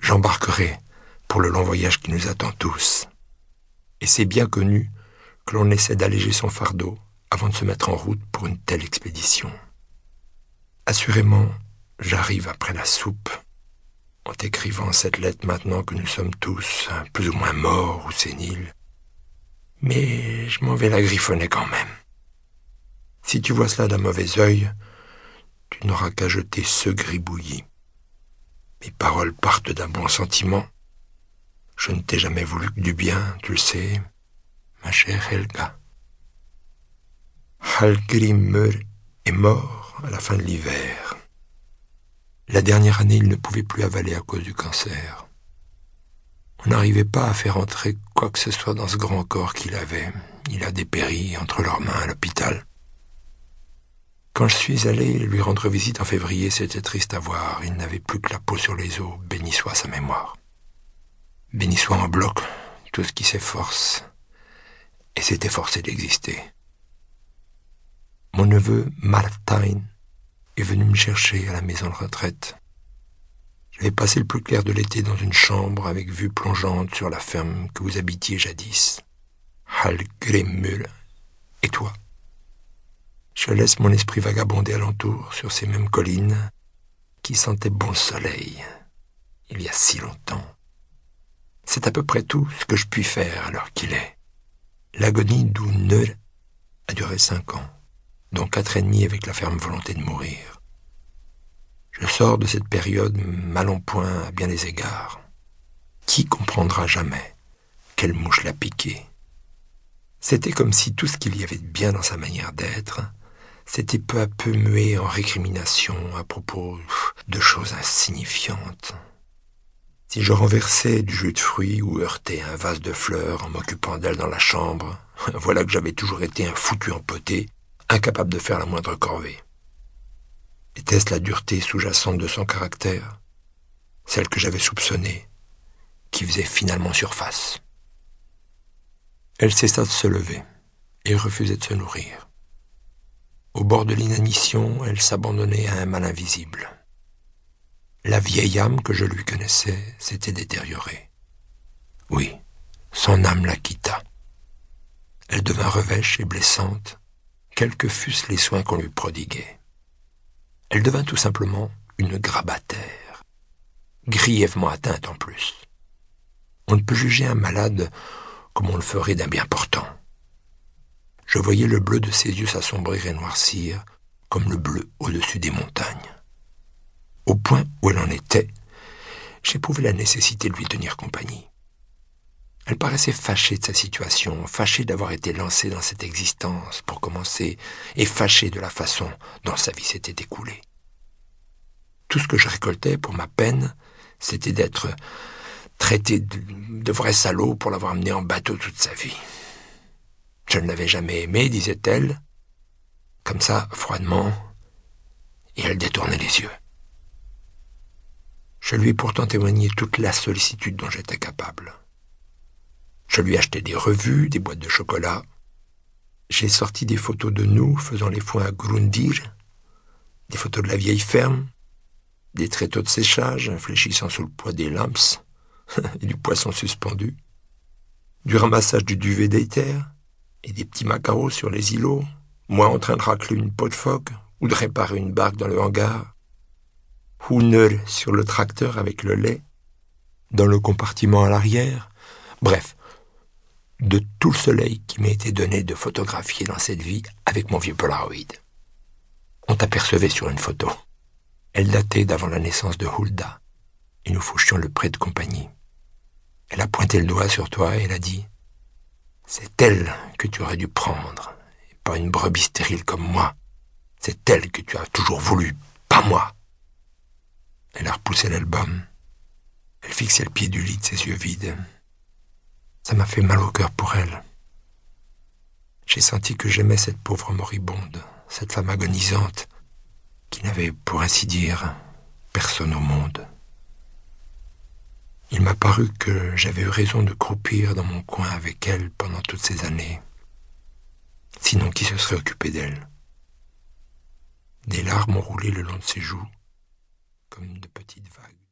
j'embarquerai pour le long voyage qui nous attend tous. Et c'est bien connu que l'on essaie d'alléger son fardeau avant de se mettre en route pour une telle expédition. Assurément, j'arrive après la soupe, en t'écrivant cette lettre maintenant que nous sommes tous plus ou moins morts ou séniles. Mais je m'en vais la griffonner quand même. Si tu vois cela d'un mauvais œil, tu n'auras qu'à jeter ce gribouillis. Mes paroles partent d'un bon sentiment. Je ne t'ai jamais voulu que du bien, tu le sais, ma chère Helga. Hallgrimur est mort à la fin de l'hiver. La dernière année, il ne pouvait plus avaler à cause du cancer. On n'arrivait pas à faire entrer quoi que ce soit dans ce grand corps qu'il avait. Il a dépéri entre leurs mains à l'hôpital. Quand je suis allé lui rendre visite en février, c'était triste à voir. Il n'avait plus que la peau sur les os. Béni soit sa mémoire. Béni soit en bloc tout ce qui s'efforce et s'est efforcé d'exister. Mon neveu Martin est venu me chercher à la maison de retraite. J'avais passé le plus clair de l'été dans une chambre avec vue plongeante sur la ferme que vous habitiez jadis. Hallgrimul. Et toi? Je laisse mon esprit vagabonder alentour sur ces mêmes collines qui sentaient bon le soleil il y a si longtemps. C'est à peu près tout ce que je puis faire alors qu'il est. L'agonie d'Ouneur a duré cinq ans dont quatre et demi avec la ferme volonté de mourir. Je sors de cette période mal en point à bien des égards. Qui comprendra jamais quelle mouche l'a piqué C'était comme si tout ce qu'il y avait de bien dans sa manière d'être s'était peu à peu mué en récrimination à propos de choses insignifiantes. Si je renversais du jus de fruits ou heurtais un vase de fleurs en m'occupant d'elle dans la chambre, voilà que j'avais toujours été un foutu empoté incapable de faire la moindre corvée. Était-ce la dureté sous-jacente de son caractère, celle que j'avais soupçonnée, qui faisait finalement surface? Elle cessa de se lever et refusait de se nourrir. Au bord de l'inanition, elle s'abandonnait à un mal invisible. La vieille âme que je lui connaissais s'était détériorée. Oui, son âme la quitta. Elle devint revêche et blessante, quels que fussent les soins qu'on lui prodiguait. Elle devint tout simplement une grabataire, grièvement atteinte en plus. On ne peut juger un malade comme on le ferait d'un bien portant. Je voyais le bleu de ses yeux s'assombrir et noircir comme le bleu au-dessus des montagnes. Au point où elle en était, j'éprouvais la nécessité de lui tenir compagnie. Elle paraissait fâchée de sa situation, fâchée d'avoir été lancée dans cette existence pour commencer, et fâchée de la façon dont sa vie s'était écoulée. Tout ce que je récoltais pour ma peine, c'était d'être traité de, de vrai salaud pour l'avoir amené en bateau toute sa vie. Je ne l'avais jamais aimé, disait-elle, comme ça, froidement, et elle détournait les yeux. Je lui ai pourtant témoigné toute la sollicitude dont j'étais capable. Je lui achetais des revues, des boîtes de chocolat. J'ai sorti des photos de nous faisant les foins à Grundir, des photos de la vieille ferme, des tréteaux de séchage infléchissant sous le poids des lamps et du poisson suspendu, du ramassage du duvet d'éther et des petits macarots sur les îlots, moi en train de racler une peau de phoque ou de réparer une barque dans le hangar, Hooner sur le tracteur avec le lait, dans le compartiment à l'arrière, bref, de tout le soleil qui m'a été donné de photographier dans cette vie avec mon vieux Polaroid. On t'apercevait sur une photo. Elle datait d'avant la naissance de Hulda, et nous fauchions le prêt de compagnie. Elle a pointé le doigt sur toi et elle a dit C'est elle que tu aurais dû prendre, et pas une brebis stérile comme moi. C'est elle que tu as toujours voulu, pas moi. Elle a repoussé l'album. Elle fixait le pied du lit de ses yeux vides. Ça m'a fait mal au cœur pour elle. J'ai senti que j'aimais cette pauvre moribonde, cette femme agonisante, qui n'avait, pour ainsi dire, personne au monde. Il m'a paru que j'avais eu raison de croupir dans mon coin avec elle pendant toutes ces années. Sinon, qui se serait occupé d'elle? Des larmes ont roulé le long de ses joues, comme de petites vagues.